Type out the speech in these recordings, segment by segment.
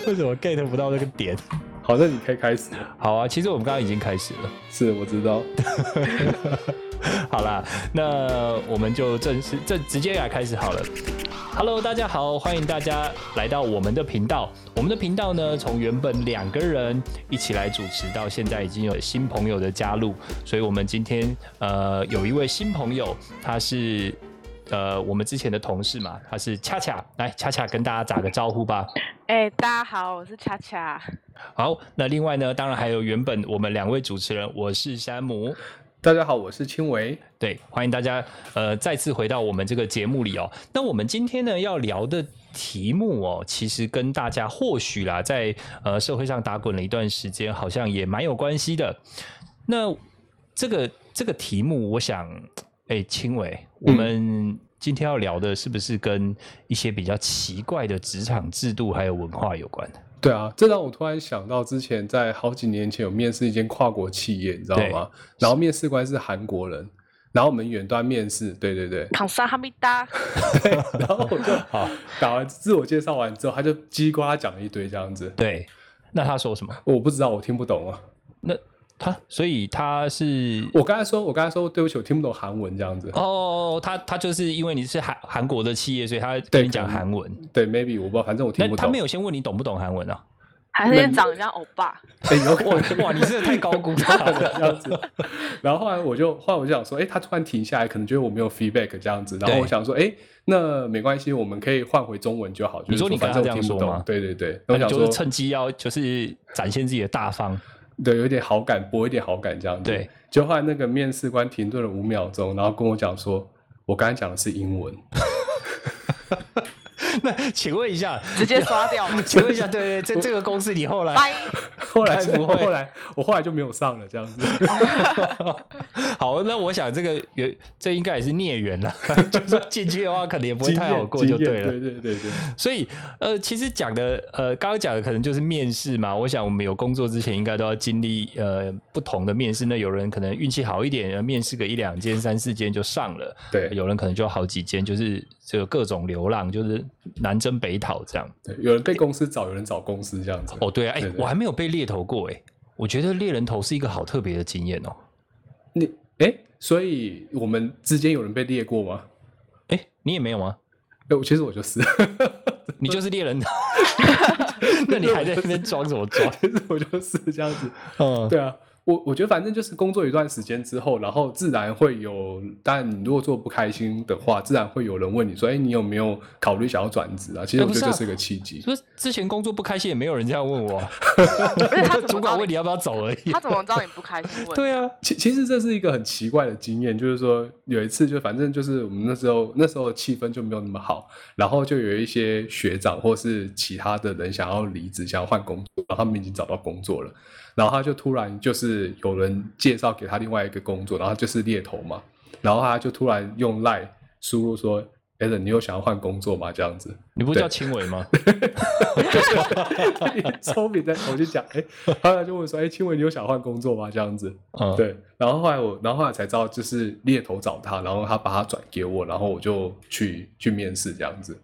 为什么 get 不到那个点？好，那你可以开始了。好啊，其实我们刚刚已经开始了。是，我知道。好啦，那我们就正式这直接来开始好了。Hello，大家好，欢迎大家来到我们的频道。我们的频道呢，从原本两个人一起来主持，到现在已经有新朋友的加入，所以我们今天呃有一位新朋友，他是呃我们之前的同事嘛，他是恰恰，来恰恰跟大家打个招呼吧。哎、大家好，我是恰恰。好，那另外呢，当然还有原本我们两位主持人，我是山姆。大家好，我是青维。对，欢迎大家呃再次回到我们这个节目里哦。那我们今天呢要聊的题目哦，其实跟大家或许啦，在呃社会上打滚了一段时间，好像也蛮有关系的。那这个这个题目，我想，哎，青伟，我们今天要聊的是不是跟一些比较奇怪的职场制度还有文化有关？对啊，这让我突然想到，之前在好几年前有面试一间跨国企业，你知道吗？然后面试官是韩国人，然后我们远端面试，对对对，康萨哈密达，对，然后我就 好打完自我介绍完之后，他就叽呱讲了一堆这样子，对，那他说什么？我不知道，我听不懂啊。那他，所以他是我刚才说，我刚才说对不起，我听不懂韩文这样子。哦，他他就是因为你是韩韩国的企业，所以他跟你讲韩文。对，maybe 我不知道，反正我听不懂。他没有先问你懂不懂韩文啊？还是长得像欧巴？哎，有哇哇，你真的太高估他了 这样子。然后后来我就后来我就想说，哎，他突然停下来，可能觉得我没有 feedback 这样子。然后我想说，哎，那没关系，我们可以换回中文就好。你说你刚刚这样说吗？对对对，我想说趁机要就是展现自己的大方。对，有点好感，博一点好感这样子。对，就后来那个面试官停顿了五秒钟，然后跟我讲说：“我刚才讲的是英文。” 那请问一下，直接刷掉？请问一下，对对，在这个公司你后来，后来 不会，后来我后来就没有上了这样子。好，那我想这个有这应该也是孽缘了，就是进去的话可能也不会太好过就对了。对对对对。所以呃，其实讲的呃，刚刚讲的可能就是面试嘛。我想我们有工作之前应该都要经历呃不同的面试。那有人可能运气好一点，面试个一两间、三四间就上了。对，有人可能就好几间，就是这个各种流浪，就是南征北讨这样。对，有人被公司找，有人找公司这样子。哦，对啊，哎，我还没有被猎头过哎。我觉得猎人头是一个好特别的经验哦。你哎，所以我们之间有人被猎过吗？哎，你也没有吗？哎，我其实我就是，你就是猎人头。那你还在那边装什么装？其实我就是这样子。嗯，对啊。我我觉得反正就是工作一段时间之后，然后自然会有，但你如果做不开心的话，自然会有人问你说：“哎，你有没有考虑想要转职啊？”其实我觉得这是个契机。说之前工作不开心，也没有人这样问我。他主管问你要不要走而已。他怎么知道你不开心？对啊，其其实这是一个很奇怪的经验，就是说有一次就反正就是我们那时候那时候气氛就没有那么好，然后就有一些学长或是其他的人想要离职，想要换工作，然后他们已经找到工作了。然后他就突然就是有人介绍给他另外一个工作，然后就是猎头嘛，然后他就突然用赖输入说：“艾伦，你有想要换工作吗？”这样子，你不叫青伟吗？聪明的，我就讲，哎，后来就问说：“哎，青伟，你有想换工作吗？”这样子，嗯，对。然后后来我，然后后来才知道，就是猎头找他，然后他把他转给我，然后我就去去面试这样子。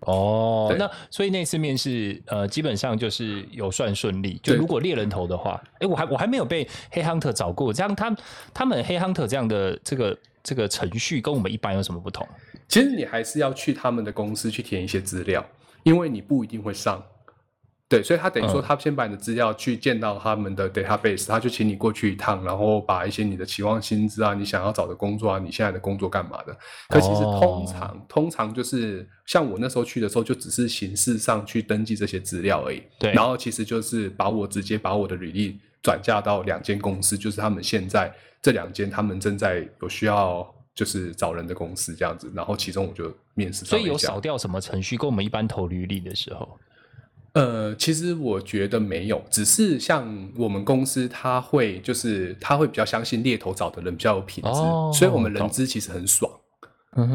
哦，那所以那次面试，呃，基本上就是有算顺利。就如果猎人头的话，哎，我还我还没有被黑 hunter 找过。这样，他他们黑 hunter 这样的这个这个程序跟我们一般有什么不同？其实你还是要去他们的公司去填一些资料，因为你不一定会上。对，所以他等于说，他先把你的资料去见到他们的 database，他就请你过去一趟，然后把一些你的期望薪资啊，你想要找的工作啊，你现在的工作干嘛的？可其实通常，通常就是像我那时候去的时候，就只是形式上去登记这些资料而已。对，然后其实就是把我直接把我的履历转嫁到两间公司，就是他们现在这两间他们正在有需要就是找人的公司这样子，然后其中我就面试。所以有少掉什么程序？跟我们一般投履历的时候。呃，其实我觉得没有，只是像我们公司，他会就是他会比较相信猎头找的人比较有品质，所以我们人资其实很爽，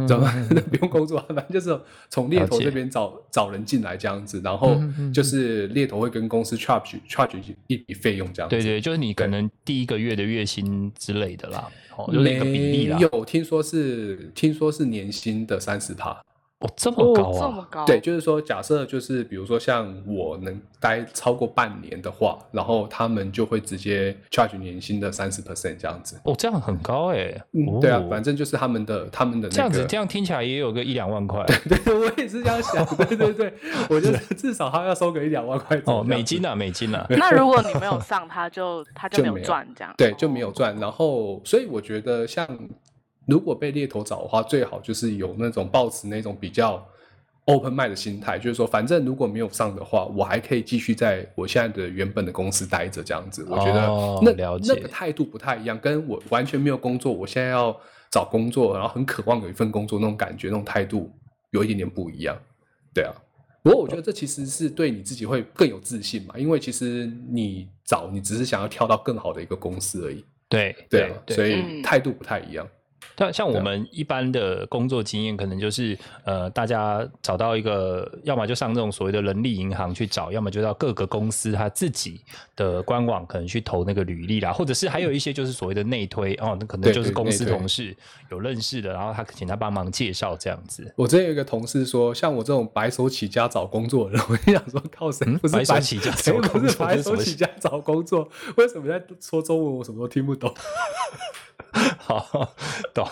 知道吗？不用工作，反正就是从猎头这边找找人进来这样子，然后就是猎头会跟公司 charge charge 一笔费用这样。对对，就是你可能第一个月的月薪之类的啦，哦，有那个比例啦。有听说是听说是年薪的三十趴。哦，这么高哦，这啊！么高，对，就是说，假设就是比如说像我能待超过半年的话，然后他们就会直接 charge 年薪的三十 percent 这样子。哦，这样很高哎、嗯，对啊哦，反正就是他们的他们的那个这样子，这样听起来也有个一两万块 对对，我也是这样想，对对对，我觉得 至少他要收个一两万块哦，美金啊，美金啊，那如果你没有上，他就他就没有就没有赚这样，对，就没有赚。然后，所以我觉得像如果被猎头找的话，最好就是有那种抱持那种比较 open mind 的心态，就是说，反正如果没有上的话，我还可以继续在我现在的原本的公司待着，这样子。我觉得哦那、了解那个态度不太一样，跟我完全没有工作，我现在要找工作，然后很渴望有一份工作那种感觉、那种态度有一点点不一样。对啊。不过我觉得这其实是对你自己会更有自信嘛，因为其实你找你只是想要跳到更好的一个公司而已。对对啊，对所以嗯态度不太一样。但像我们一般的工作经验，可能就是呃，大家找到一个，要么就上这种所谓的人力银行去找，要么就到各个公司他自己的官网可能去投那个履历啦，或者是还有一些就是所谓的内推哦，那可能就是公司同事有认识的，然后他请他帮忙介绍这样子。我之前有一个同事说，像我这种白手起家找工作的人，我就想说，靠谁嗯不是白手起家找谁不工作是白这是 什么手起家找工作？为什么在说中文我什么都听不懂？好，懂。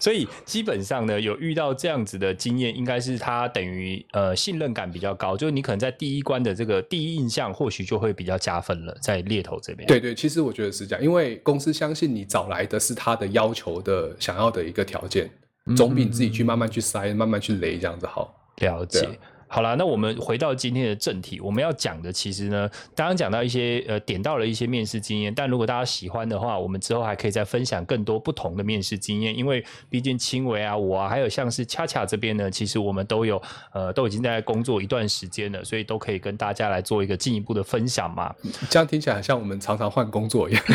所以基本上呢，有遇到这样子的经验，应该是他等于呃信任感比较高，就是你可能在第一关的这个第一印象，或许就会比较加分了，在猎头这边。对对，其实我觉得是这样，因为公司相信你找来的是他的要求的想要的一个条件，总比你自己去慢慢去筛、慢慢去雷这样子好。了解。好了，那我们回到今天的正题，我们要讲的其实呢，刚刚讲到一些呃点到了一些面试经验，但如果大家喜欢的话，我们之后还可以再分享更多不同的面试经验，因为毕竟青维啊，我啊，还有像是恰恰这边呢，其实我们都有呃都已经在工作一段时间了，所以都可以跟大家来做一个进一步的分享嘛。这样听起来很像我们常常换工作一样。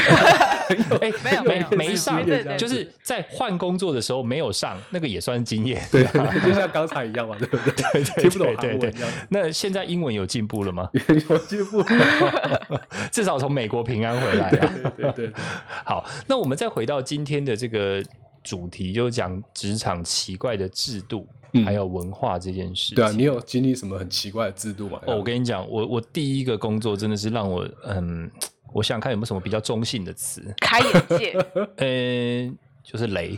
哎、没有没没有没上对对对，就是在换工作的时候没有上，那个也算经验。对，就像刚才一样嘛，对不对？听不懂韩对对。那现在英文有进步了吗？有进步。至少从美国平安回来了。对对对，好，那我们再回到今天的这个主题，就讲职场奇怪的制度、嗯还有文化这件事情。对啊，你有经历什么很奇怪的制度吗？哦，我跟你讲，我我第一个工作真的是让我嗯，我想想看有没有什么比较中性的词，开眼界，呃，就是雷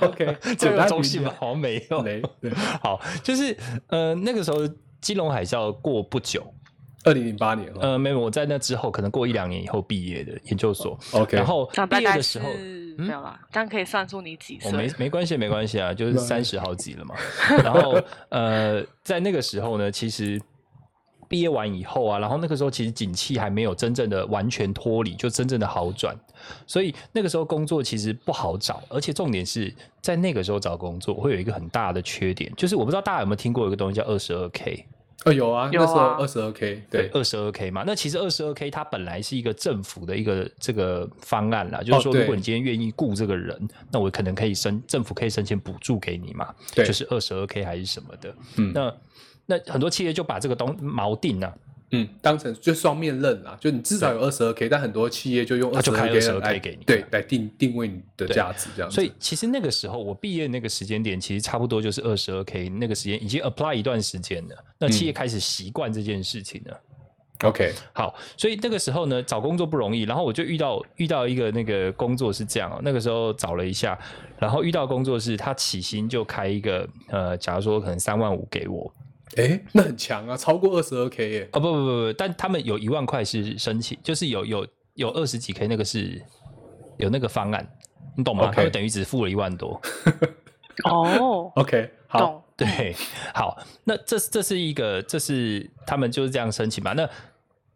，OK，这简单个中性吧？好像没有。雷，对，好，就是呃那个时候金融海啸过不久，二零零八年哦呃，没有，我在那之后可能过一两年以后毕业的研究所，，OK，然后毕业的时候。没有啦，这样可以算出你几我、没。没关系，没关系啊，就是对 三十好几了嘛。然后呃，在那个时候呢，其实毕业完以后啊，然后那个时候其实景气还没有真正的完全脱离，就真正的好转，所以那个时候工作其实不好找，而且重点是在那个时候找工作会有一个很大的缺点，就是我不知道大家有没有听过有一个东西叫二十二 K。哦有啊，有那时候啊二十二 K，对，二十二 K 嘛，那其实二十二 K 它本来是一个政府的一个这个方案啦，就是说如果你今天愿意雇这个人，那我可能可以申政府可以申请补助给你嘛，对。就是二十二 K 还是什么的。嗯。那那很多企业就把这个东锚定了，嗯，当成就双面刃啦，就你至少有二十二 K，但很多企业就用二十二 K 22K 来给你对，来定定位你的价值这样子。所以其实那个时候我毕业那个时间点，其实差不多就是二十二 K 那个时间已经 apply 一段时间了，那企业嗯。开始习惯这件事情了。OK，好，所以那个时候呢，找工作不容易，然后我就遇到遇到一个那个工作是这样哦，那个时候找了一下，然后遇到工作是他起薪就开一个呃，假如说可能三万五给我，哎，那很强啊，超过二十二 K 耶。哦不不不不，但他们有一万块是申请，就是有有有二十几 K 那个是有那个方案，你懂吗们等于只付了一万多。哦，OK，好，懂。对，好，那这这是一个，这是他们就是这样申请嘛？那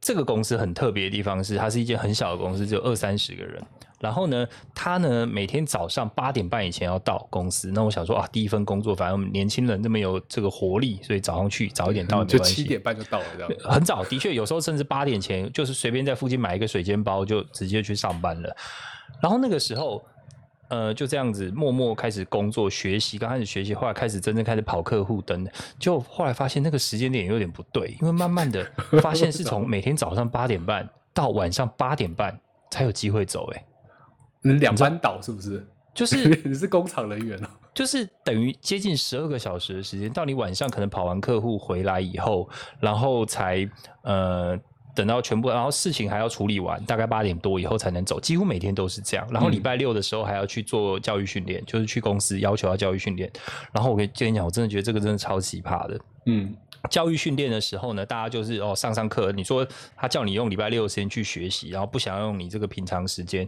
这个公司很特别的地方是，它是一间很小的公司，只有二三十个人。然后呢，他呢每天早上八点半以前要到公司。那我想说啊，第一份工作，反正年轻人这么有这个活力，所以早上去早一点到也没就关系。七点半就到了这样。很早，的确有时候甚至八点前，就是随便在附近买一个水煎包就直接去上班了。然后那个时候，呃，就这样子默默开始工作学习，刚开始学习，后来开始真正开始跑客户等等，就后来发现那个时间点有点不对，因为慢慢的发现是从每天早上八点半到晚上八点半才有机会走、欸，嗯两班倒是不是？就是 你是工厂人员哦。就是等于接近十二个小时的时间，到你晚上可能跑完客户回来以后，然后才呃等到全部，然后事情还要处理完，大概八点多以后才能走，几乎每天都是这样。然后礼拜六的时候还要去做教育训练，就是去公司要求要教育训练。然后我跟跟你讲，我真的觉得这个真的超奇葩的。嗯，教育训练的时候呢，大家就是哦上上课，你说他叫你用礼拜六的时间去学习，然后不想要用你这个平常时间。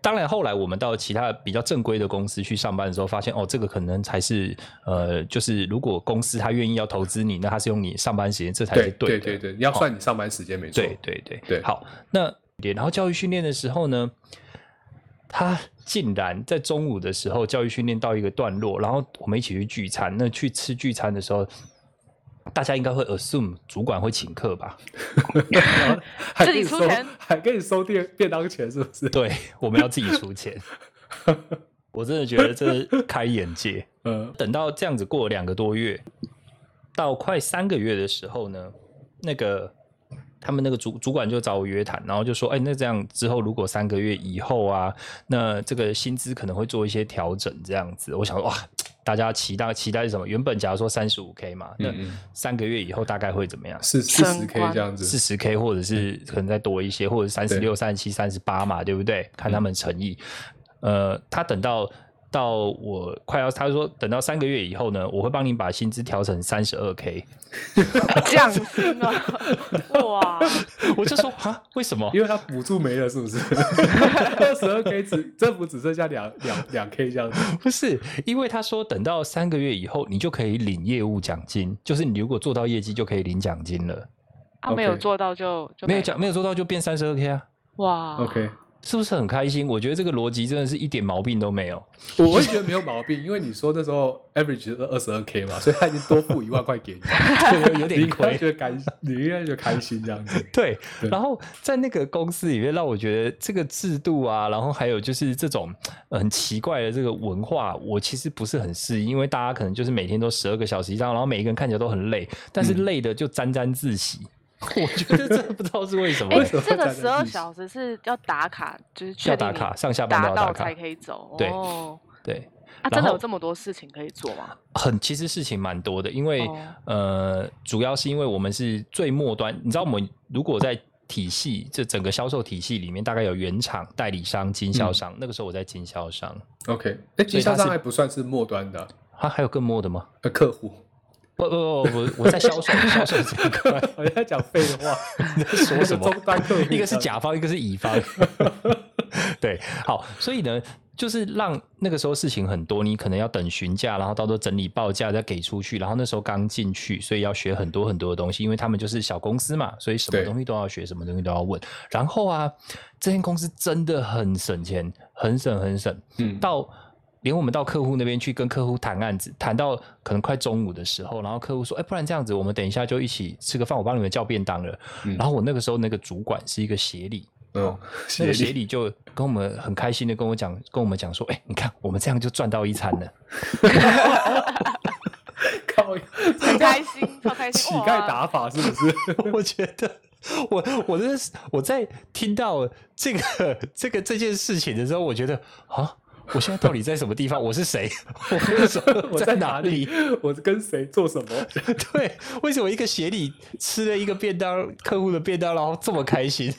当然，后来我们到其他比较正规的公司去上班的时候，发现哦，这个可能才是呃，就是如果公司他愿意要投资你，那他是用你上班时间，这才是对的。对对，要算你上班时间没错。对对对对好，那然后教育训练的时候呢，他竟然在中午的时候教育训练到一个段落，然后我们一起去聚餐。那去吃聚餐的时候，大家应该会 assume 主管会请客吧？自己出钱还给你收便便当钱，是不是？对，我们要自己出钱。我真的觉得这是开眼界。嗯等到这样子过了两个多月，到快三个月的时候呢，那个他们那个主主管就找我约谈，然后就说：“哎、那这样之后，如果三个月以后啊，那这个薪资可能会做一些调整，这样子。”我想哇，大家期待期待是什么？原本假如说三十五 K 嘛，那三个月以后大概会怎么样？四四十 K 官这样子。四十 K 或者是可能再多一些，或者三十六、三十七、三十八嘛，对不对？看他们诚意。呃，他等到到我快要，他说等到三个月以后呢，我会帮你把薪资调成三十二 K。降薪啊！哇，我就说啊，为什么？因为他补助没了，是不是？二十二 K 只政府只剩下两两两 K 这样子。不是，因为他说等到三个月以后，你就可以领业务奖金，就是你如果做到业绩就可以领奖金了。他没有做到就就没有奖，没有做到就变三十二 K 啊，哇 OK，是不是很开心？我觉得这个逻辑真的是一点毛病都没有。我会觉得没有毛病，因为你说那时候 average 是二十二 K 嘛，所以他已经多付一万块给你，有你应该点亏。觉得开心，你应该觉得开心这样子。对，对然后在那个公司里面，让我觉得这个制度啊，然后还有就是这种呃很奇怪的这个文化，我其实不是很适应，因为大家可能就是每天都十二个小时以上，然后每一个人看起来都很累，但是嗯累的就沾沾自喜。我觉得这不知道是为什么哎、这个十二小时是要打卡，就是确定你要打卡，上下班都要打卡到才。可以走。对哦，对，啊，真的有这么多事情可以做吗？很其实事情蛮多的，因为、哦呃，主要是因为我们是最末端，你知道我们如果在体系这整个销售体系里面，大概有原厂、代理商、经销商。那个时候我在经销商，OK，哎，经销商还不算是末端的啊，还有更末的吗？呃客户，不不不，我我在销售 销售这一块，我在讲废话，你在说什么？终端客户，一个是甲方，一个是乙方。对，好，所以呢，就是让那个时候事情很多，你可能要等询价，然后到时候整理报价再给出去，然后那时候刚进去，所以要学很多很多的东西，因为他们就是小公司嘛，所以什么对。东西都要学，什么东西都要问。然后啊，这间公司真的很省钱，很省很省，嗯，到连我们到客户那边去跟客户谈案子，谈到可能快中午的时候，然后客户说：“哎、不然这样子，我们等一下就一起吃个饭，我帮你们叫便当了。嗯然后我那个时候那个主管是一个协理，嗯，那个协理理就跟我们很开心的跟我讲，跟我们讲说：“哎、你看我们这样就赚到一餐了。靠很开心，超开心。乞丐打法是不是？”我觉得。我我真的是我在听到这个这个这件事情的时候，我觉得啊，我现在到底在什么地方？我是谁？我那时候 我在哪里？？我跟谁做什么？对，为什么一个协理吃了一个便当，客户的便当，然后这么开心？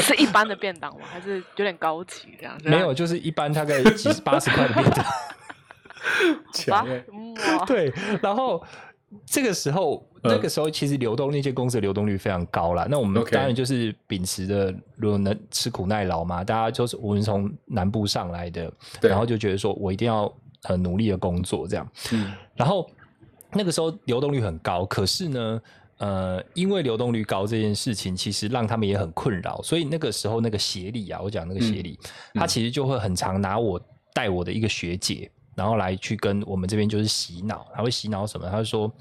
是一般的便当吗？还是有点高级这样？没有，就是一般大概几十八十块的便当。吧强哎，嗯哇，对，然后这个时候，嗯那个时候其实流动那些公司的流动率非常高啦。那我们当然就是秉持的，如果能吃苦耐劳嘛，大家就是我们从南部上来的，然后就觉得说我一定要很努力的工作这样。嗯然后那个时候流动率很高，可是呢，呃，因为流动率高这件事情，其实让他们也很困扰，所以那个时候那个协理啊，我讲那个协理，嗯他其实就会很常拿我带我的一个学姐。然后来去跟我们这边就是洗脑，他会洗脑什么？他就说，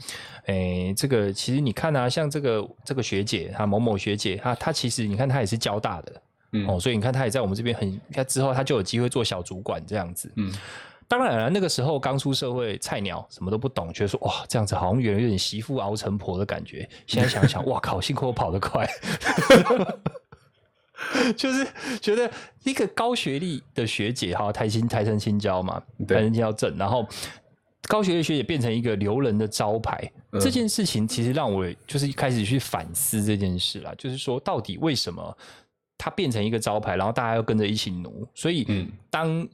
诶，这个其实你看啊，像这个这个学姐，她某某学姐，她她其实你看她也是交大的，嗯哦，所以你看她也在我们这边很，她之后她就有机会做小主管这样子。嗯，当然了，那个时候刚出社会，菜鸟什么都不懂，觉得说哇，这样子好像有有点媳妇熬成婆的感觉。现在想想，哇靠，幸亏我跑得快。就是觉得一个高学历的学姐哈，台新台城青椒嘛，对。台城青交正，然后高学历学姐变成一个留人的招牌，嗯。这件事情其实让我就是开始去反思这件事啦，就是说到底为什么它变成一个招牌，然后大家要跟着一起努，所以嗯。当。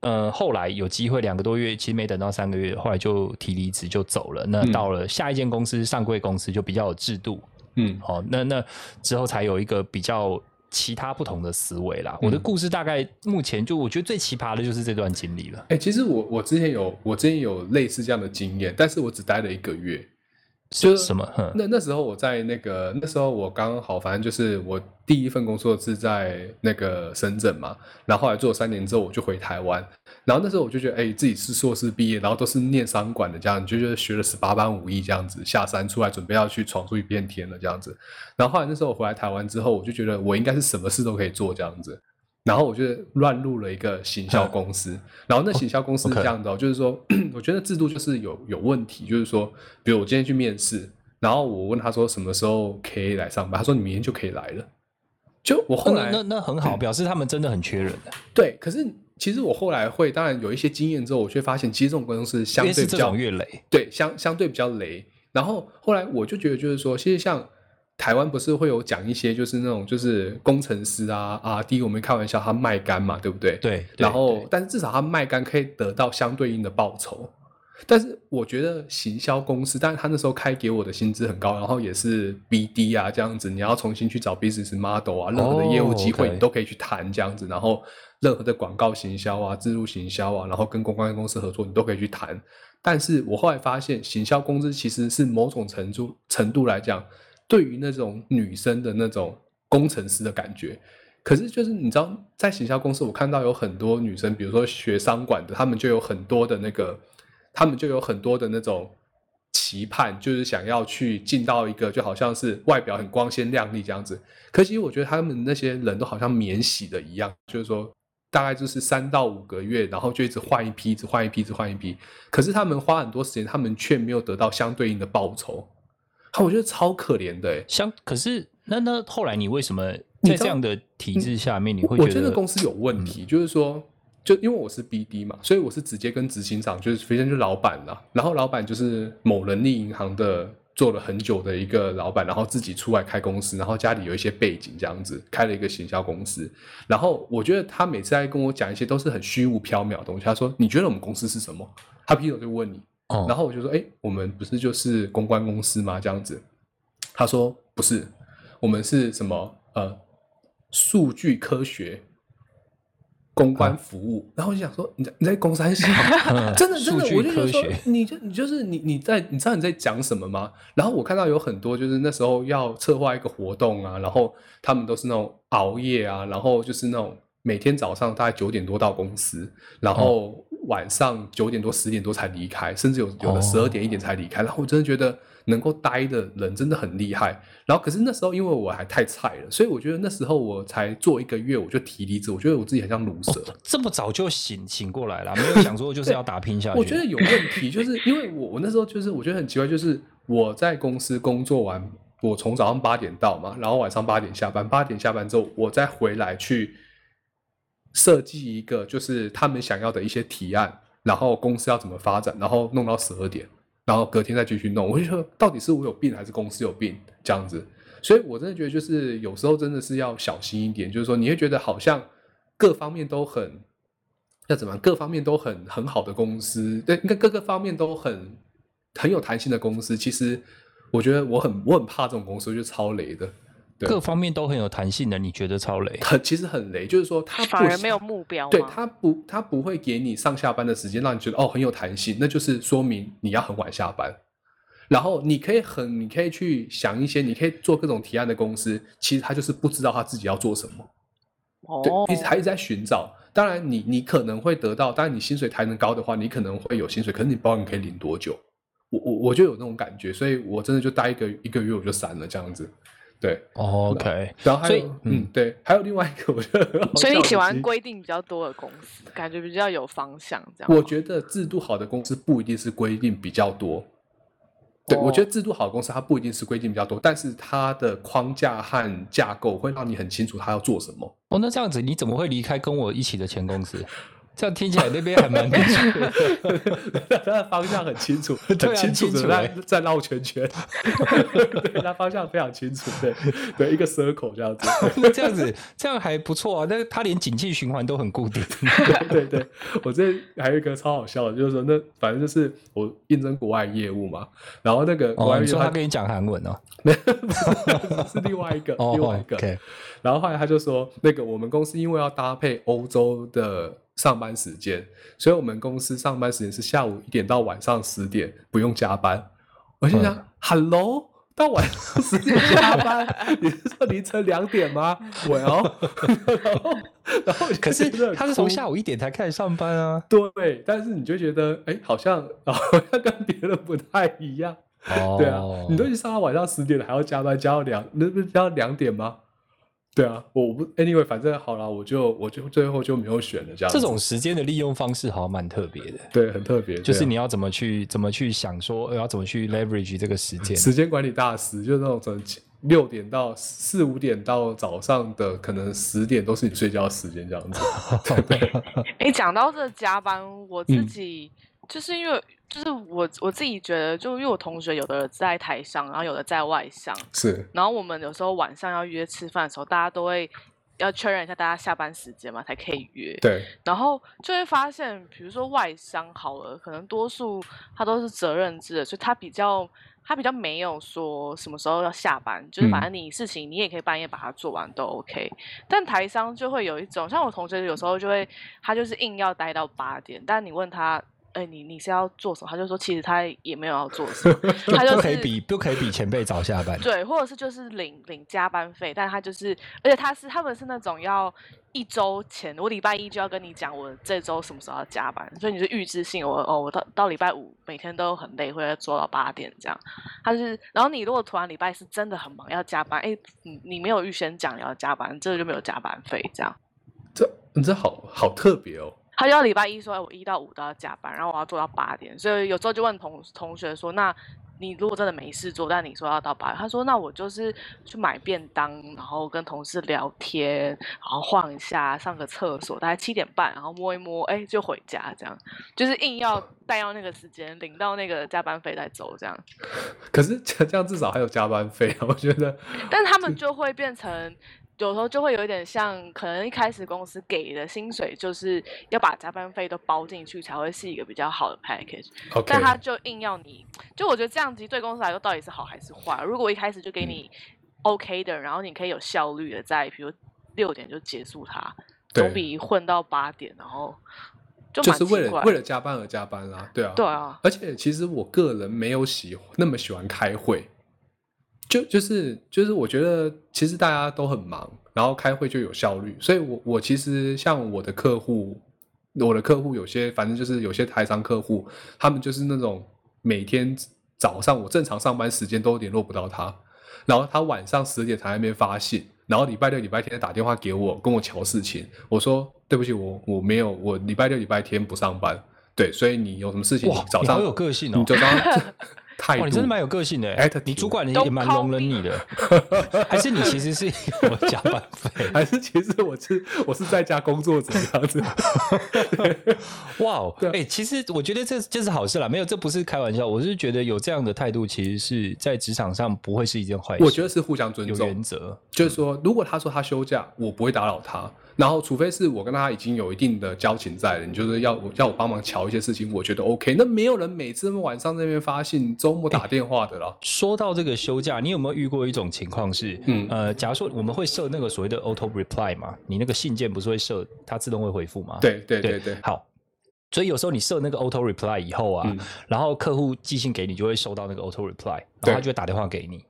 呃，后来有机会两个多月，其实没等到三个月，后来就提离职就走了。那嗯。到了下一间公司，上柜公司就比较有制度，嗯。哦，那那之后才有一个比较其他不同的思维啦。我的嗯故事大概目前就我觉得最奇葩的就是这段经历了。哎、其实我我之前有我之前有类似这样的经验，但是我只待了一个月。就是什么？那那时候我在那个那时候我刚好，反正就是我第一份工作是在那个深圳嘛，然后后来做了三年之后我就回台湾，然后那时候我就觉得，哎、自己是硕士毕业，然后都是念商管的这样，就觉得学了十八般武艺这样子，下山出来准备要去闯出一片天了这样子。然后后来那时候我回来台湾之后，我就觉得我应该是什么事都可以做这样子。然后我就乱入了一个行销公司，然后那行销公司是这样的、哦，就是说，我觉得制度就是有有问题，就是说，比如我今天去面试，然后我问他说什么时候可以来上班，他说你明天就可以来了。就我后来那那那很好，表示他们真的很缺人的，对，可是其实我后来会，当然有一些经验之后，我却发现其实这种公司相对比较种越雷。对，相相对比较雷。然后后来我就觉得，就是说，其实像台湾不是会有讲一些，就是那种就是工程师啊啊，第一我们开玩笑，他卖干嘛，对不对？。对，对然后，但是至少他卖干可以得到相对应的报酬。但是我觉得行销公司，但是他那时候开给我的薪资很高，然后也是 BD 啊这样子，你要重新去找 business model 啊，任何的业务机会你都可以去谈这样子，然后任何的广告行销啊、自助行销啊，然后跟公关公司合作，你都可以去谈。但是我后来发现，行销公司其实是某种程度程度来讲，对于那种女生的那种工程师的感觉。可是就是你知道，在行销公司，我看到有很多女生，比如说学商管的，她们就有很多的那个，她们就有很多的那种期盼，就是想要去进到一个就好像是外表很光鲜亮丽这样子。可其实我觉得他们那些人都好像免洗的一样，就是说大概就是三到五个月，然后就一直换一批，一直换一批，一直换一批。可是他们花很多时间，他们却没有得到相对应的报酬。啊，我觉得超可怜的哎。相可是那那后来你为什么在这样的体制下面，你会觉得觉得公司有问题，就是说，就因为我是 BD 嘛，所以我是直接跟执行长，就是飞正就是老板啦。然后老板就是某人力银行的做了很久的一个老板，然后自己出来开公司，然后家里有一些背景这样子，开了一个行销公司。然后我觉得他每次在跟我讲一些都是很虚无缥缈的东西。他说：“你觉得我们公司是什么？”他劈头就问你，哦，然后我就说：“哎、我们不是就是公关公司吗？这样子。”他说：“不是，我们是什么？呃，数据科学公关服务。然后我就想说：“你在你在公山小，嗯真的真的，数据我就觉得说科学，你就你就是你你在你知道你在讲什么吗？然后我看到有很多就是那时候要策划一个活动啊，然后他们都是那种熬夜啊，然后就是那种每天早上大概九点多到公司，然后晚上九点多十点多才离开，甚至有有的哦十二点一点才离开。然后我真的觉得能够待的人真的很厉害。然后可是那时候因为我还太菜了，所以我觉得那时候我才做一个月我就提离职，我觉得我自己很像卤蛇。这么早就醒醒过来了，没有想说就是要打拼下去。我觉得有问题，就是因为我我那时候就是我觉得很奇怪，就是我在公司工作完，我从早上八点到嘛，然后晚上八点下班，八点下班之后，我再回来去设计一个就是他们想要的一些提案，然后公司要怎么发展，然后弄到十二点，然后隔天再继续弄。我就说，到底是我有病还是公司有病这样子？所以我真的觉得，就是有时候真的是要小心一点，就是说你会觉得好像各方面都很要怎么，各方面都很很好的公司，对，应该各个方面都很很有弹性的公司，其实我觉得我很我很怕这种公司，就超雷的。对各方面都很有弹性的，你觉得超雷？很其实很雷，就是说他反而没有目标？对他不，他不会给你上下班的时间，让你觉得哦很有弹性，那就是说明你要很晚下班。然后你可以很，你可以去想一些，你可以做各种提案的公司，其实他就是不知道他自己要做什么，对哦，，一直还一直在寻找。当然你，你可能会得到，当然你薪水才能高的话，你可能会有薪水，可是你不知道你可以领多久。我我我就有那种感觉，所以我真的就待一个一个月我就散了这样子。对，哦 OK，然后还有所以嗯对，还有另外一个我觉得所以你喜欢规定比较多的公司，感觉比较有方向，这样。我觉得制度好的公司不一定是规定比较多，对，我觉哦得制度好的公司，它不一定是规定比较多，但是它的框架和架构会让你很清楚它要做什么。哦，那这样子你怎么会离开跟我一起的前公司？这样听起来那边还蛮不错的。它的方向很清楚，很清楚在在绕圈圈，对，它方向非常清楚，对对，一个 circle 这样子。那这样子，这样还不错啊。那他连景气循环都很固定。对对，我这还有一个超好笑的，就是说那反正就是我应征国外业务嘛，然后那个国哦，你说外业务它他跟你讲韩文哦？是另外一个，哦另外一个。然后后来他就说，那个我们公司因为要搭配欧洲的上班时间，所以我们公司上班时间是下午一点到晚上十点，不用加班。我心想、h e l l o 到晚上十点加班，你是说凌晨两点吗？我哦，然后然后可是他是从下午一点才开始上班啊。对，但是你就觉得，哎，好像 好像跟别人不太一样。哦对啊，你都已经上到晚上十点了，还要加班加到两，那不是加到两点吗？对啊，我不，anyway，反正好了，我就我就最后就没有选了，这样子这种时间的利用方式好像蛮特别的，对很特别，就是你要怎么去怎么去想说，呃要怎么去 leverage 这个时间。时间管理大师，就是那种从六点到四五点到早上的可能十点都是你睡觉时间这样子。诶，讲到这加班，我自嗯己、就是因为就是我我自己觉得，就因为我同学有的在台上，然后有的在外上，是，然后我们有时候晚上要约吃饭的时候，大家都会要确认一下大家下班时间嘛，才可以约。对，然后就会发现，比如说外商好了，可能多数他都是责任制的，所以他比较他比较没有说什么时候要下班，就是反嗯正你事情你也可以半夜把它做完都 OK。但台商就会有一种，像我同学有时候就会，他就是硬要待到八点，但你问他。哎，你你是要做什么？他就说其实他也没有要做什么，他就不可以比不可以比前辈早下班。对，或者是就是领领加班费，但他就是，而且他是他们是那种要一周前，我礼拜一就要跟你讲我这周什么时候要加班，所以你是预知性，我哦我到到礼拜五每天都很累，会做到八点这样。他是，然后你如果突然礼拜是真的很忙要加班，哎，你你没有预先讲你要加班，这个就没有加班费这样。这你这好好特别哦。他就要礼拜一说，哎我一到五都要加班，然后我要做到八点，所以有时候就问同同学说，那你如果真的没事做，但你说要到八点，他说那我就是去买便当，然后跟同事聊天，然后晃一下，上个厕所，大概七点半，然后摸一摸，哎，就回家，这样就是硬要带到那个时间，领到那个加班费再走这样。可是这这样至少还有加班费啊，我觉得。但他们就会变成，有时候就会有一点像，可能一开始公司给的薪水就是要把加班费都包进去，才会是一个比较好的 package。但他就硬要你，就我觉得这样子对公司来说到底是好还是坏？如果一开始就给你 OK 的，然后你可以有效率的在，比如六点就结束它，总比混到八点，然后就就是为了为了加班而加班啦，对啊，对啊，而且其实我个人没有喜那么喜欢开会，就就是就是我觉得其实大家都很忙，然后开会就有效率，所以我我其实像我的客户，我的客户有些反正就是有些台商客户，他们就是那种每天早上我正常上班时间都联络不到他，然后他晚上十点才在那边发信，然后礼拜六、礼拜天打电话给我，跟我瞧事情。我说对不起，我我没有，我礼拜六、礼拜天不上班。对，所以你有什么事情，早上你好有个性哦你就早上 态哇，度，你真的蛮有个性的欸你主管也也蛮容忍你的，还是你其实是有加班费？还是其实我是我是在家工作者这样子。哇哦，对啊哎、其实我觉得这这是好事啦，没有，这不是开玩笑，我是觉得有这样的态度，其实是在职场上不会是一件坏事。我觉得是互相尊有重，原则，就是说，如果他说他休假，我不会打扰他。然后，除非是我跟他已经有一定的交情在了，你就是要我要我帮忙瞧一些事情，我觉得 OK。那没有人每次晚上在那边发信，周末打电话的啦。说到这个休假，你有没有遇过一种情况是，嗯呃，假如说我们会设那个所谓的 auto reply 嘛，你那个信件不是会设它自动会回复吗？对对对对，好。所以有时候你设那个 auto reply 以后啊，嗯然后客户寄信给你，就会收到那个 auto reply，然后他就会打电话给你，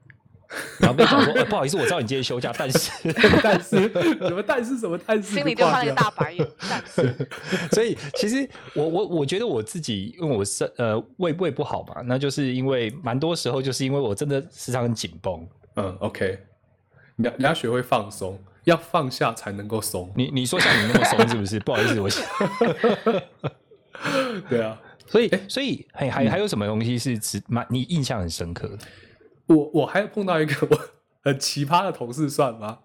然后跟你讲说、呃不好意思，我知道你今天休假，但是 但是什么但是什么但是心里就翻了一个大白眼，但是 所以其实我我我觉得我自己，因为我是呃胃胃不好嘛，那就是因为蛮多时候就是因为我真的时常很紧绷。嗯 OK，你要你要学会放松，要放下才能够松。你你说像你那么松是不是？不好意思，我对啊，所以所以还还还有什么东西是只蛮你印象很深刻的？我我还碰到一个我很奇葩的同事，算吗？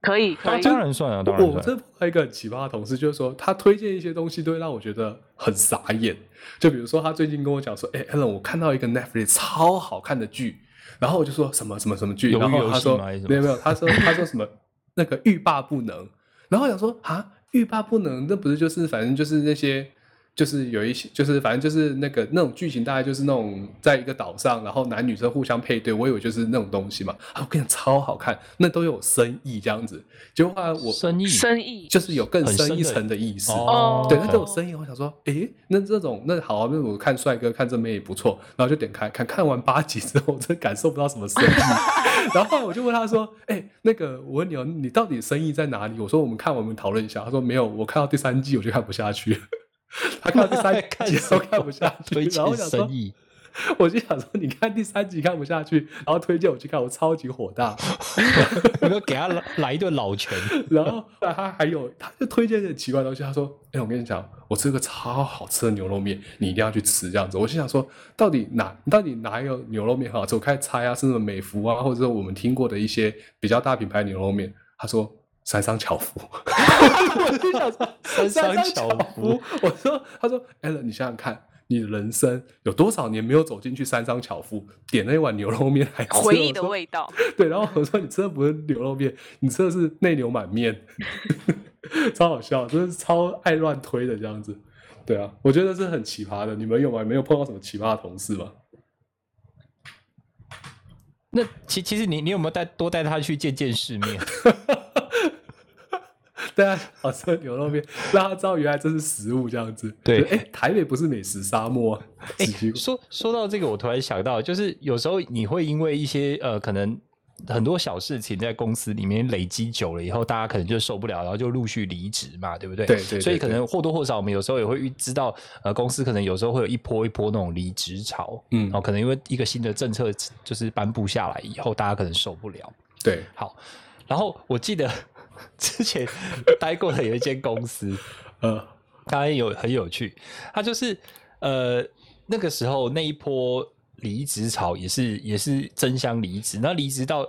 可以可以，当然算啊，当然我算。真碰到一个很奇葩的同事，就是说他推荐一些东西，都会让我觉得很傻眼。就比如说，他最近跟我讲说：“哎、a l a n 我看到一个 Netflix 超好看的剧。”然后我就说什么什么什么剧，然后他说没有没有，他说他说什么那个欲罢不能。然后我想说啊，欲罢不能，那不是就是反正就是那些。就是有一些，就是反正就是那个那种剧情，大概就是那种在一个岛上，然后男女生互相配对，我以为就是那种东西嘛。啊，我跟你讲超好看，那都有深意这样子。结果后来我深意生意就是有更深一层的意思。哦，对，那都有深意。我想说，诶，那这种那好、啊，那我看帅哥看正妹也不错，然后就点开看，看完八集之后，我 真感受不到什么深意。然后后来我就问他说，诶，那个我问你哦，你到底深意在哪里？我说我们看我们讨论一下。他说没有，我看到第三季我就看不下去了。他看到第三 看集都看不下去，然后我想说 我就想说，你看第三集看不下去，然后推荐我去看，我超级火大。我就给他来来一顿老拳？然后他还有，他就推荐一些奇怪的东西。他说：“哎、我跟你讲，我吃个超好吃的牛肉面，你一定要去吃。”这样子，我心想说，到底哪到底哪有牛肉面很好吃？我开始猜啊，是什么美孚啊，或者说我们听过的一些比较大品牌牛肉面。他说。三商巧夫，我就想说三商巧夫，我说，他说 a l n 你想想看，你的人生有多少年没有走进去三商巧夫，点那一碗牛肉面来吃？回忆的味道。对，然后我说你吃的不是牛肉面，你吃的是内牛满面，超好笑，真是超爱乱推的这样子。对啊，我觉得是很奇葩的。你们有吗？没有碰到什么奇葩的同事吗？那其其实你你有没有带多带他去见见世面？对啊，好吃的牛肉面，让他知道原来这是食物这样子。对哎，台北不是美食沙漠啊。哎、说说到这个，我突然想到，就是有时候你会因为一些呃，可能很多小事情在公司里面累积久了以后，大家可能就受不了，然后就陆续离职嘛，对不对？对对对所以可能或多或少，我们有时候也会遇知道，呃，公司可能有时候会有一波一波那种离职潮，嗯然后可能因为一个新的政策就是颁布下来以后，大家可能受不了。对，好，然后我记得之前待过的有一间公司，呃，当然有很有趣，它就是呃那个时候那一波离职潮也是也是争相离职，那离职到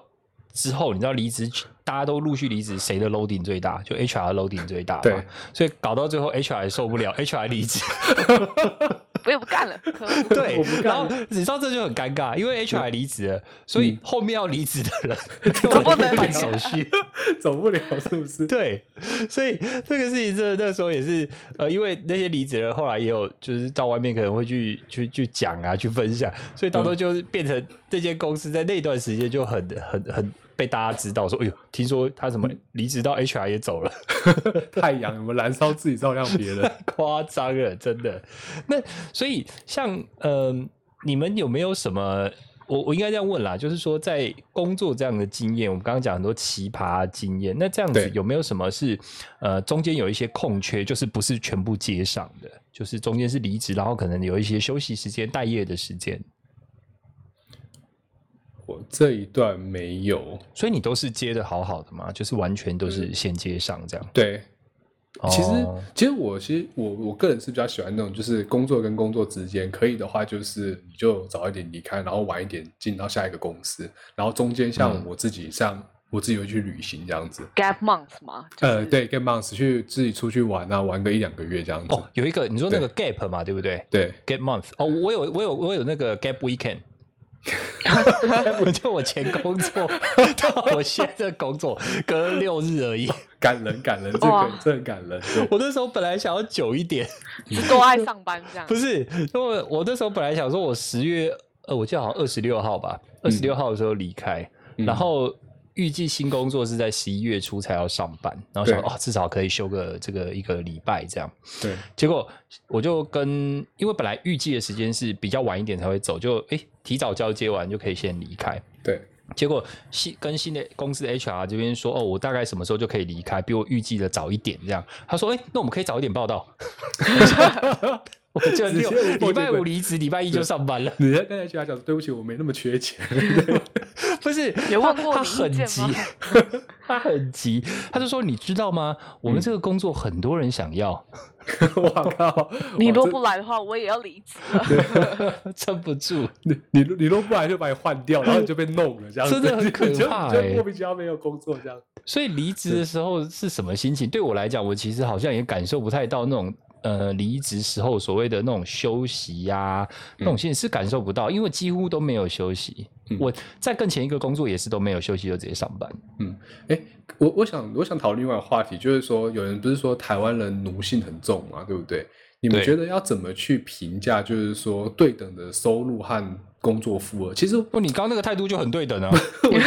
之后，你知道离职大家都陆续离职，谁的 loading 最大？就 HR 的 loading 最大嘛，对。所以搞到最后 HR 也受不了，HR 离职，我也不干了，对我不，干然后你知道这就很尴尬，因为 HR 离职了，所以嗯后面要离职的人都不能办手续。走不了是不是？对，所以这个事情，这那时候也是呃，因为那些离职人后来也有就是到外面可能会去去去讲啊，去分享，所以到时候就是变成这间公司在那段时间就很很很被大家知道说，哎呦，听说他什么离职到 HR 也走了，太阳有没有燃烧自己照亮别人？夸张了，真的。那所以像呃，你们有没有什么？我我应该这样问啦，就是说在工作这样的经验，我们刚刚讲很多奇葩经验，那这样子有没有什么是呃中间有一些空缺，就是不是全部接上的，就是中间是离职，然后可能有一些休息时间、待业的时间，我这一段没有。所以你都是接的好好的嘛，就是完全都是衔接上这样。对，其实，哦其实我其实我我个人是比较喜欢那种，就是工作跟工作之间，可以的话就是你就早一点离开，然后晚一点进到下一个公司，然后中间像嗯我自己像我自己会去旅行这样子。gap month 嘛，就是呃，对，跟 months 去自己出去玩啊，玩个一两个月这样子。哦，有一个你说那个 gap 嘛，对不对对，？gap month 哦，我有我有我有那个 gap weekend。就我前工作到 我现在这工作隔了六日而已。感人感人，这哇个这很感人。我那时候本来想要久一点，是多爱上班这样不。是，因为我那时候本来想说，我十月呃，我记得好像二十六号吧，二十六号的时候离开，嗯然后预计新工作是在十一月初才要上班，然后想哦，至少可以休个这个一个礼拜这样。对，结果我就跟，因为本来预计的时间是比较晚一点才会走，就诶提早交接完就可以先离开。对，结果新跟新的公司的 HR 这边说，哦，我大概什么时候就可以离开，比我预计的早一点，这样。他说，哎、那我们可以早一点报道。我 就六礼拜五离职，礼拜一就上班了。你在跟 HR 讲，对不起，我没那么缺钱。不是有问过他很急，他很急，他就说你知道吗？我们这个工作很多人想要，我靠！你如果哇这不来的话，我也要离职了。撑不住。你你你若不来就把你换掉，然后你就被弄了，这样子真的很可怕欸你就莫名其妙没有工作这样。所以离职的时候是什么心情？对我来讲，我其实好像也感受不太到那种呃离职时候所谓的那种休息呀、那种心情是感受不到，因为几乎都没有休息。嗯我在更前一个工作也是都没有休息，就直接上班。嗯，哎，我我想我想讨论另外一个话题，就是说有人不是说台湾人奴性很重嘛，对不对？你们觉得要怎么去评价，就是说对等的收入和工作负荷？其实不，你刚刚那个态度就很对等啊，你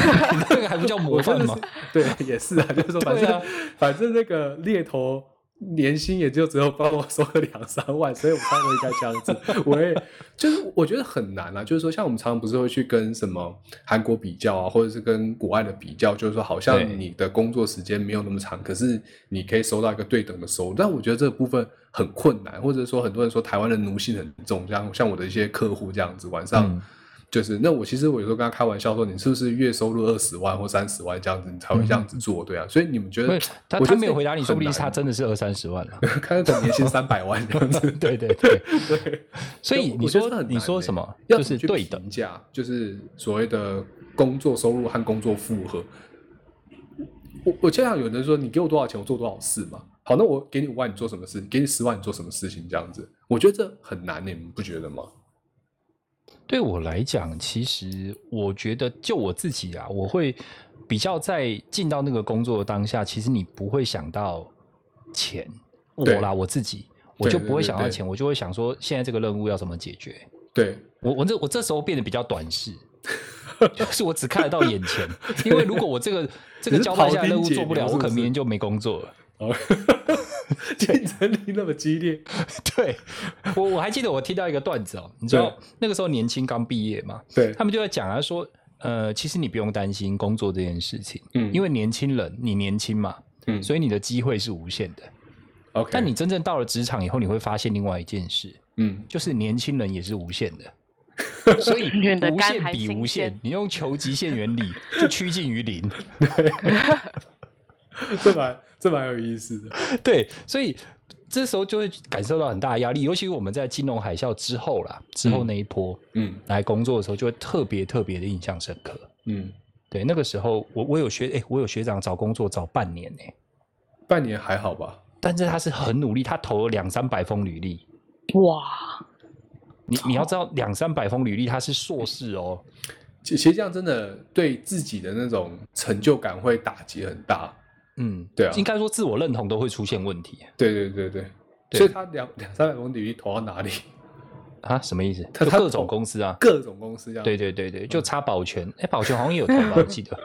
那个还不叫模范吗？对，也是啊，就是说反正、啊反正那个猎头年薪也就只有帮我收个两三万，所以我才会应该这样子。我也就是我觉得很难啊，就是说像我们常常不是会去跟什么韩国比较啊，或者是跟国外的比较，就是说好像你的工作时间没有那么长，可是你可以收到一个对等的收入。但我觉得这个部分很困难，或者说很多人说台湾的奴性很重，像像我的一些客户这样子，晚上。嗯就是那我其实我有时候跟他开玩笑说，你是不是月收入二十万或三十万这样子，你才会这样子做，对啊？所以你们觉得他他没有回答你，说不定他真的是二三十万了。看可能年薪三百万这样子，对对对，对。所以你说你说欸什么？就是对等评。价，就是所谓的工作收入和工作负荷。我我经常有人说，你给我多少钱，我做多少事嘛。好，那我给你五万，你做什么事？给你十万，你做什么事情？这样子，我觉得这很难，你们不觉得吗？对我来讲，其实我觉得就我自己啊，我会比较在进到那个工作的当下，其实你不会想到钱。我啦，我自己我就不会想到钱，我就会想说现在这个任务要怎么解决。对，我我这我这时候变得比较短视，就是我只看得到眼前，因为如果我这个这个交代下的任务做不了，我可能明天就没工作了。哦，竞争力那么激烈，对。我我还记得我听到一个段子哦，你知道那个时候年轻刚毕业嘛，对，他们就在讲啊说，呃，其实你不用担心工作这件事情，嗯。因为年轻人你年轻嘛，嗯。所以你的机会是无限的。OK，但你真正到了职场以后，你会发现另外一件事，嗯，就是年轻人也是无限的。所以你的无限比无限，你用求极限原理就趋近于零。这蛮这蛮有意思的，对，所以这时候就会感受到很大的压力，尤其是我们在金融海啸之后啦，之后嗯那一波、嗯来工作的时候，就会特别特别的印象深刻。嗯，对，那个时候我我有学，哎、我有学长找工作找半年呢、半年还好吧？但是他是很努力，他投了两三百封履历。哇，你你要知道，两三百封履历，他是硕士哦。其其实这样真的对自己的那种成就感会打击很大。嗯，对啊应该说自我认同都会出现问题对对对对，对所以他两两三百封履历投到哪里？啊？什么意思？他各种公司啊。各种公司这样。对对对对，就差保全，哎，保全好像也有投吧，我记得。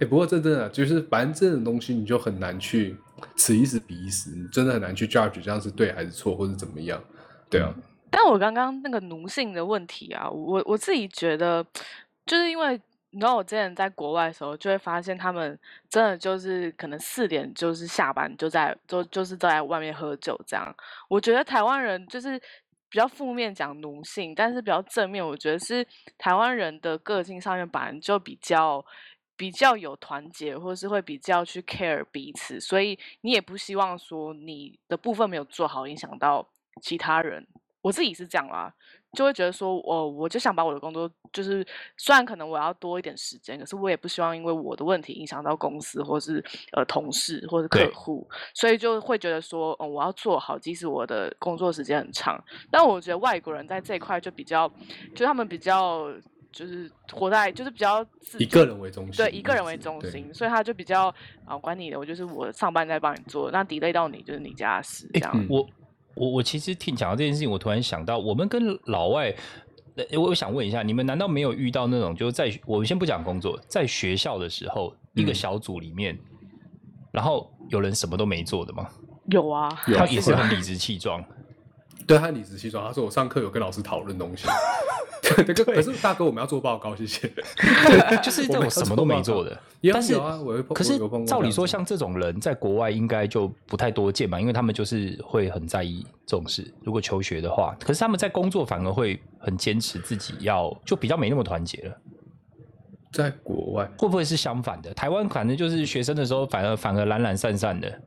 哎、不过这真的就是，反正这种东西你就很难去此一时彼一时，你真的很难去 judge 这样是对还是错，或者怎么样。对啊，但我刚刚那个奴性的问题啊，我我自己觉得，就是因为你知道，我之前在国外的时候，就会发现他们真的就是可能四点就是下班就在就就是在外面喝酒这样。我觉得台湾人就是比较负面讲奴性，但是比较正面，我觉得是台湾人的个性上面本来就比较。比较有团结，或是会比较去 care 彼此，所以你也不希望说你的部分没有做好，影响到其他人。我自己是这样啦，就会觉得说，我我就想把我的工作，就是虽然可能我要多一点时间，可是我也不希望因为我的问题影响到公司或是呃同事或是客户，所以就会觉得说，嗯，我要做好，即使我的工作时间很长。但我觉得外国人在这一块就比较，就他们比较就是活在就是比较以个人为中心，对，以个人为中心，所以他就比较啊、管你的，我就是我上班在帮你做，那 delay 到你就是你家的事，这样。嗯我我我其实听讲到这件事情，我突然想到，我们跟老外，呃我想问一下，你们难道没有遇到那种，就是在我们先不讲工作，在学校的时候，一个嗯小组里面，然后有人什么都没做的吗？有啊，他也是很理直气壮。对他理直气壮，他说我上课有跟老师讨论东西。对，可可是大哥，我们要做报告，谢谢。对，就是这我什么都没做的。有但是啊我可是照理说，像这种人在国外应该就不太多见吧，因为他们就是会很在意这种事。如果求学的话，可是他们在工作反而会很坚持自己要，就比较没那么团结了。在国外，会不会是相反的？台湾反正就是学生的时候，反而反而懒懒散散的，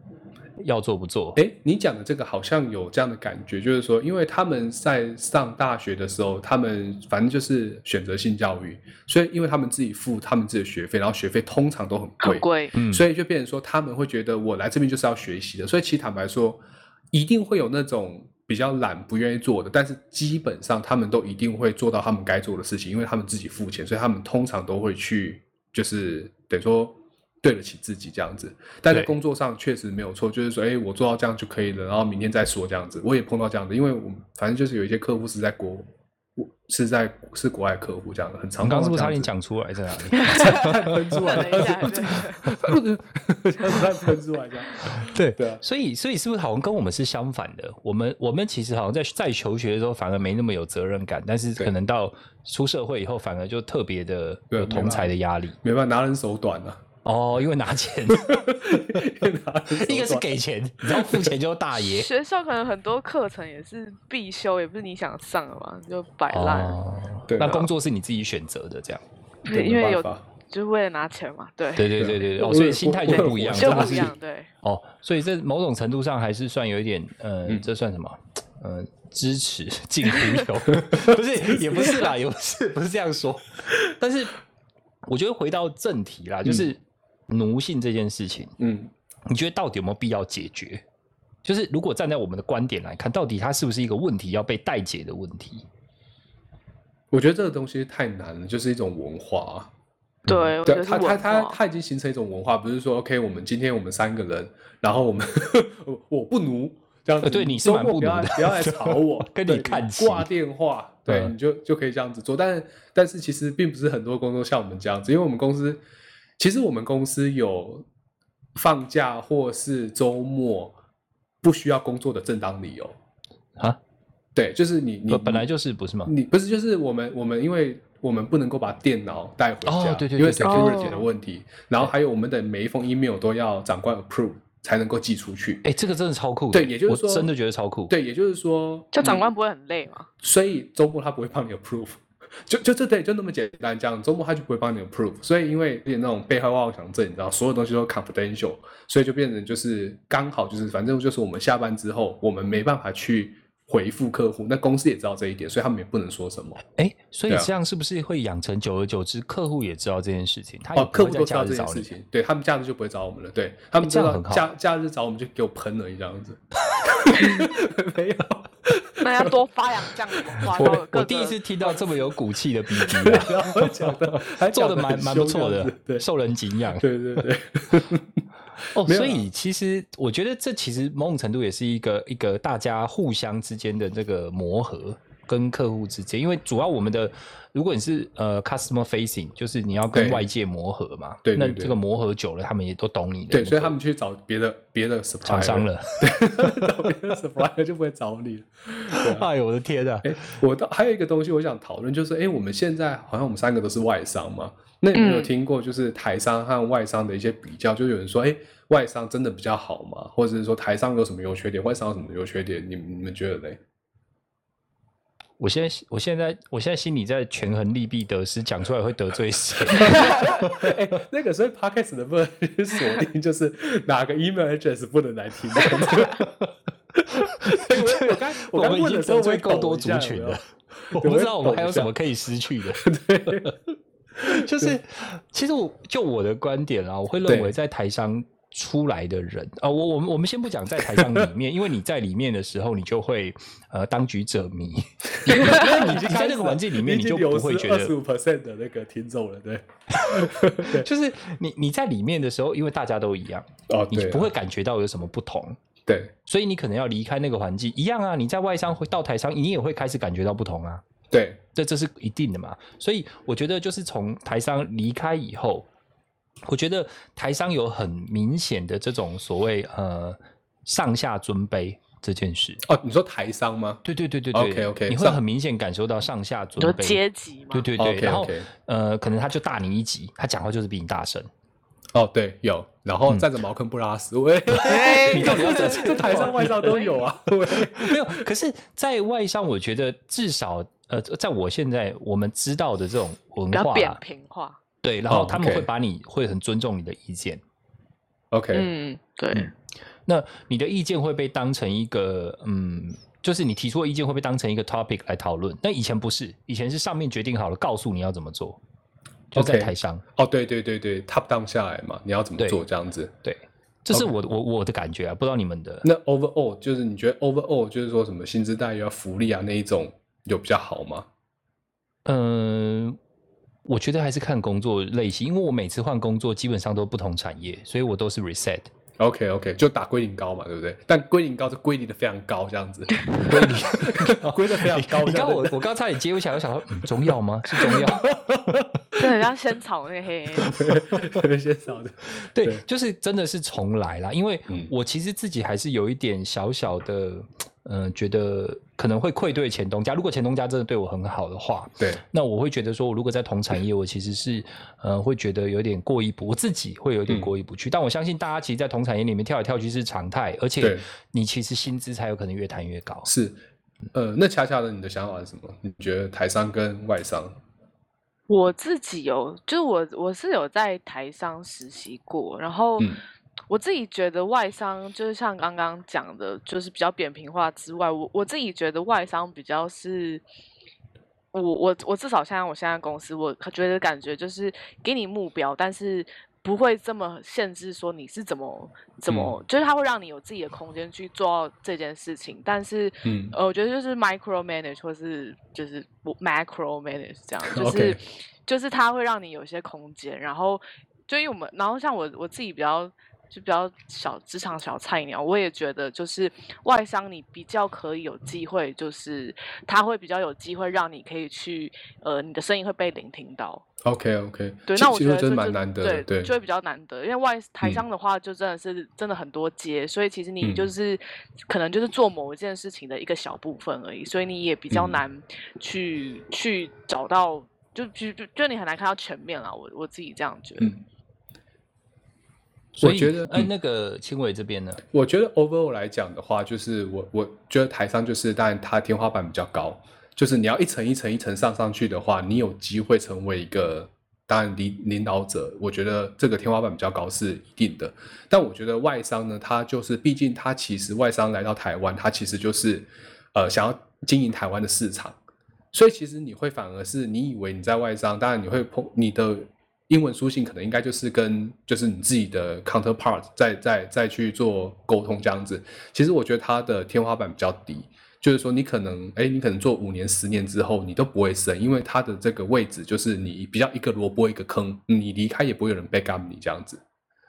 要做不做。哎，你讲的这个好像有这样的感觉，就是说，因为他们在上大学的时候，他们反正就是选择性教育，所以因为他们自己付他们自己的学费，然后学费通常都很贵，很贵，嗯，所以就变成说他们会觉得我来这边就是要学习的，所以其实坦白说，一定会有那种比较懒不愿意做的，但是基本上他们都一定会做到他们该做的事情，因为他们自己付钱，所以他们通常都会去就是等于说对得起自己这样子。但在工作上确实没有错，就是说，哎，我做到这样就可以了，然后明天再说这样子。我也碰到这样子，因为我反正就是有一些客户是在国。是在是国外客户这样的，很常我刚刚是不是差点讲出来在哪里？喷出来喷出来这 样。对对啊，所以所以是不是好像跟我们是相反的？我们我们其实好像在在求学的时候反而没那么有责任感，但是对可能到出社会以后反而就特别的对有同才的压力。没办法，拿人手短啊，哦，因为拿钱，一个是短给钱，你知道付钱就是大爷。学校可能很多课程也是必修，也不是你想上的嘛，就摆烂，哦，对啊。那工作是你自己选择的，这样。对因为有就是为了拿钱嘛，对，对对对对对，哦，所以心态就不一样，就不一样，对，哦，所以这某种程度上还是算有一点，呃，嗯。这算什么？呃，支持近乎有，不是，也不是啦，也不是，不是这样说。但是我觉得回到正题啦，就是奴性这件事情，嗯，你觉得到底有没有必要解决？就是如果站在我们的观点来看，到底它是不是一个问题要被待解的问题？我觉得这个东西太难了，就是一种文化啊。对，我觉对，得是他他文化，他他已经形成一种文化，不是说 OK，我们今天我们三个人，然后我们我 我不奴这样子，呃对你是蛮不奴的不要来吵我，跟你对看齐挂电话，对，嗯你就就可以这样子做。但但是其实并不是很多工作像我们这样子，因为我们公司其实我们公司有放假或是周末不需要工作的正当理由。啊，对，就是你你本本来就是不是吗？你不是就是我们我们因为我们不能够把电脑带回家，哦对对因为 security 的问题，然后还有我们的每一封 email 都要长官 approve 才能够寄出去。哎、这个真的超酷的，对也就是说真的觉得超酷。，对，也就是说，就长官不会很累嘛？所以周末他不会帮你 approve，就就这对，就那么简单这样，周末他就不会帮你 approve，所以因为有点那种被害妄想症，你知道，所有东西都 confidential，所以就变成就是刚好就是反正就是我们下班之后，我们没办法去回复客户，那公司也知道这一点，所以他们也不能说什么。哎、所以这样是不是会养成久而久之，客户也知道这件事情，他也哦，客户都知道这件。事情，对他们假日就不会找我们了，对他们知道假假日找我们就给我喷而已这样子，没有，那要多发扬这样的文化。我我第一次听到这么有骨气的然后讲的还做的蛮蛮不凶错的受人敬仰。对对对，哦，所以其实我觉得这其实某种程度也是一个一个大家互相之间的这个磨合，跟客户之间，因为主要我们的如果你是呃 customer facing，就是你要跟外界磨合嘛，对对对那这个磨合久了，他们也都懂你的对，所以他们去找别的别的 supplier 厂商了。对找别的 supplier 就不会找你了。啊哎呦我的天啊！哎，我倒还有一个东西我想讨论，就是哎，我们现在好像我们三个都是外商嘛，那你有没有嗯听过就是台商和外商的一些比较？就有人说，哎，外商真的比较好吗？或者是说台商有什么优缺点，外商有什么优缺点？你们你们觉得嘞？我现在我现在我现在心里在权衡利弊得失，讲出来会得罪谁？哎，那个所以 podcast 能不能去锁定，就是哪个 email address 不能来听？我我刚我们已经问的时候，得罪我也够多族群了 我对不知道我们还有什么可以失去的。就是，其实我就我的观点啊，我会认对为在台商出来的人啊、我我们我们先不讲在台上里面，因为你在里面的时候，你就会呃当局者迷，因为你你在那个环境里面，你就不会觉得二十五 percent 的那个听众了，对。就是你你在里面的时候，因为大家都一样，哦，你不会感觉到有什么不同。对所以你可能要离开那个环境，一样啊。你在外商会到台商，你也会开始感觉到不同啊。对这这是一定的嘛。所以我觉得就是从台商离开以后，我觉得台商有很明显的这种所谓呃上下尊卑这件事。哦，你说台商吗？对对对对对 OK，OK，你会很明显感受到上下尊就卑。阶级嘛。对对对 OK，然后 OK 呃，可能他就大你一级，他讲话就是比你大声。哦，对，有，然后站着茅坑不拉屎，喂，你到底要怎么这台上外商都有啊，喂，没有，可是，在外商，我觉得至少呃，在我现在我们知道的这种文比较扁化啊，平化，对，然后哦他们会把你会很尊重你的意见。OK，嗯，对，嗯那你的意见会被当成一个，嗯，就是你提出的意见会被当成一个 topic 来讨论。但以前不是，以前是上面决定好了，告诉你要怎么做，就在台上。哦，对对对对，top down 下来嘛，你要怎么做这样子？对，这是我我我的感觉啊，不知道你们的。那 overall 就是你觉得 overall 就是说什么薪资待遇啊、福利啊那一种有比较好吗？嗯，我觉得还是看工作类型，因为我每次换工作基本上都不同产业，所以我都是 reset。OK OK，就打归零高嘛，对不对？但归零高是归零的非常高，这样子，归零 归的非常高。你刚我我刚差点接不起来，我想说，嗯，中药吗？是中药？就很像仙草那个黑黑。特别先少的，对，就是真的是重来啦。因为嗯我其实自己还是有一点小小的，嗯、觉得可能会愧对前东家。如果前东家真的对我很好的话，对那我会觉得说，我如果在同产业，我其实是呃会觉得有点过意不，我自己会有点嗯过意不去。但我相信大家其实，在同产业里面跳来跳去是常态，而且你其实薪资才有可能越谈越高。是。呃，那恰恰的，你的想法是什么？你觉得台商跟外商？我自己有，就是我我是有在台商实习过，然后嗯我自己觉得外商就是像刚刚讲的，就是比较扁平化之外，我我自己觉得外商比较是。我我我至少像我现在公司，我觉得感觉就是给你目标，但是不会这么限制说你是怎么怎么，就是它会让你有自己的空间去做到这件事情。但是，嗯呃，我觉得就是 micro manage 或是就是 macro manage 这样，就 是就是它会让你有一些空间，然后就因为我们，然后像我我自己比较。就比较小职场小菜鸟，我也觉得就是外商你比较可以有机会，就是他会比较有机会让你可以去呃你的声音会被聆听到。OK OK，对，那我觉得这就蛮难得的，对，对就会比较难得，因为外台嗯商的话就真的是真的很多阶，所以其实你就嗯是、可能就是做某一件事情的一个小部分而已，所以你也比较嗯难去、去找到，就就就就你很难看到全面了。我我自己这样觉得。嗯，所以，我觉得哎，嗯那个青伟这边呢？我觉得 overall 来讲的话，就是我我觉得台商就是，当然它天花板比较高，就是你要一层一层一层上上去的话，你有机会成为一个当然领领导者，我觉得这个天花板比较高是一定的。但我觉得外商呢，它就是毕竟它其实外商来到台湾，它其实就是呃想要经营台湾的市场，所以其实你会反而是你以为你在外商，当然你会碰你的英文书信可能应该就是跟就是你自己的 counterpart 再再再去做沟通这样子。其实我觉得它的天花板比较低，就是说你可能哎，你可能做五年十年之后你都不会升，因为它的这个位置就是你比较一个萝卜一个坑，你离开也不会有人 back up 你这样子。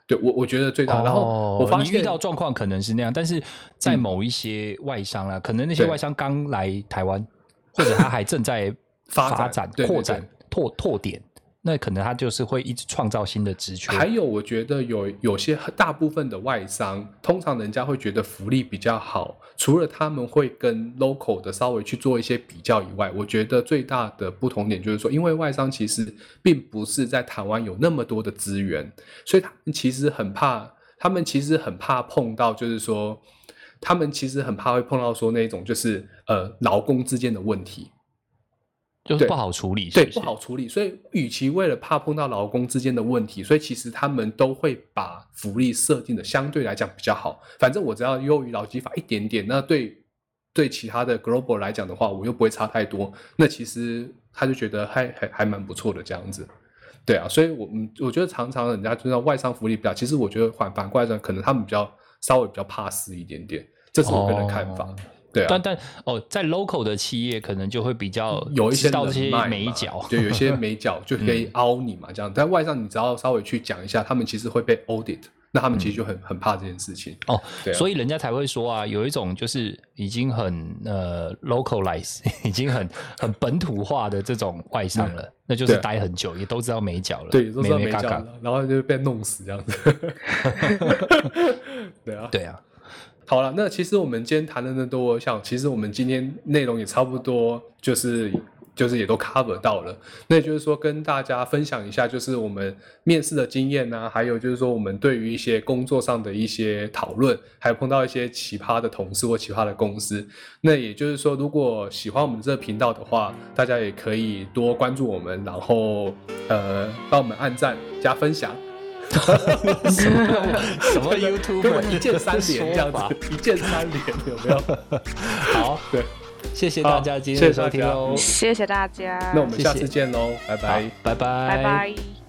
对我我觉得最大，然后我发你遇到状况可能是那样，但是在嗯某一些外商啦，可能那些外商刚来台湾，或者他还正在 发展扩展、拓拓点，那可能他就是会一直创造新的职缺。还有，我觉得有有些大部分的外商，通常人家会觉得福利比较好，除了他们会跟 local 的稍微去做一些比较以外，我觉得最大的不同点就是说，因为外商其实并不是在台湾有那么多的资源，所以他们其实很怕，他们其实很怕碰到，就是说，他们其实很怕会碰到说那种就是呃劳工之间的问题，就是不好处理，对，不好处理。所以，与其为了怕碰到劳工之间的问题，所以其实他们都会把福利设定的相对来讲比较好。反正我只要优于劳基法一点点，那对对其他的 global 来讲的话，我又不会差太多。那其实他就觉得还还还蛮不错的这样子。对啊，所以我们，我觉得常常人家知道外商福利比较，其实我觉得反反过来讲，可能他们比较稍微比较怕死一点点，这是我个人看法。哦对啊，但但哦，在 local 的企业可能就会比较有一些到这些美角，就有一些美角就可以凹你嘛，这样。但外商你只要稍微去讲一下，他们其实会被 audit，那他们其实就很很怕这件事情。哦，对啊所以人家才会说啊，有一种就是已经很呃 localize，已经很很本土化的这种外商了，那就是待很久，也都知道美角了，对，都知道美角了，然后就被弄死这样子。对啊，对啊，好了，那其实我们今天谈的那么多，像其实我们今天内容也差不多，就是就是也都 cover 到了。那也就是说，跟大家分享一下，就是我们面试的经验呢、还有就是说我们对于一些工作上的一些讨论，还有碰到一些奇葩的同事或奇葩的公司。那也就是说，如果喜欢我们这个频道的话，大家也可以多关注我们，然后呃帮我们按赞加分享。什么 YouTube 跟我一键三连这样子，一键三连有没有？好，对，谢谢大家今天的谢谢收听喽，谢谢大家，那我们下次见喽，拜拜。拜拜，拜拜。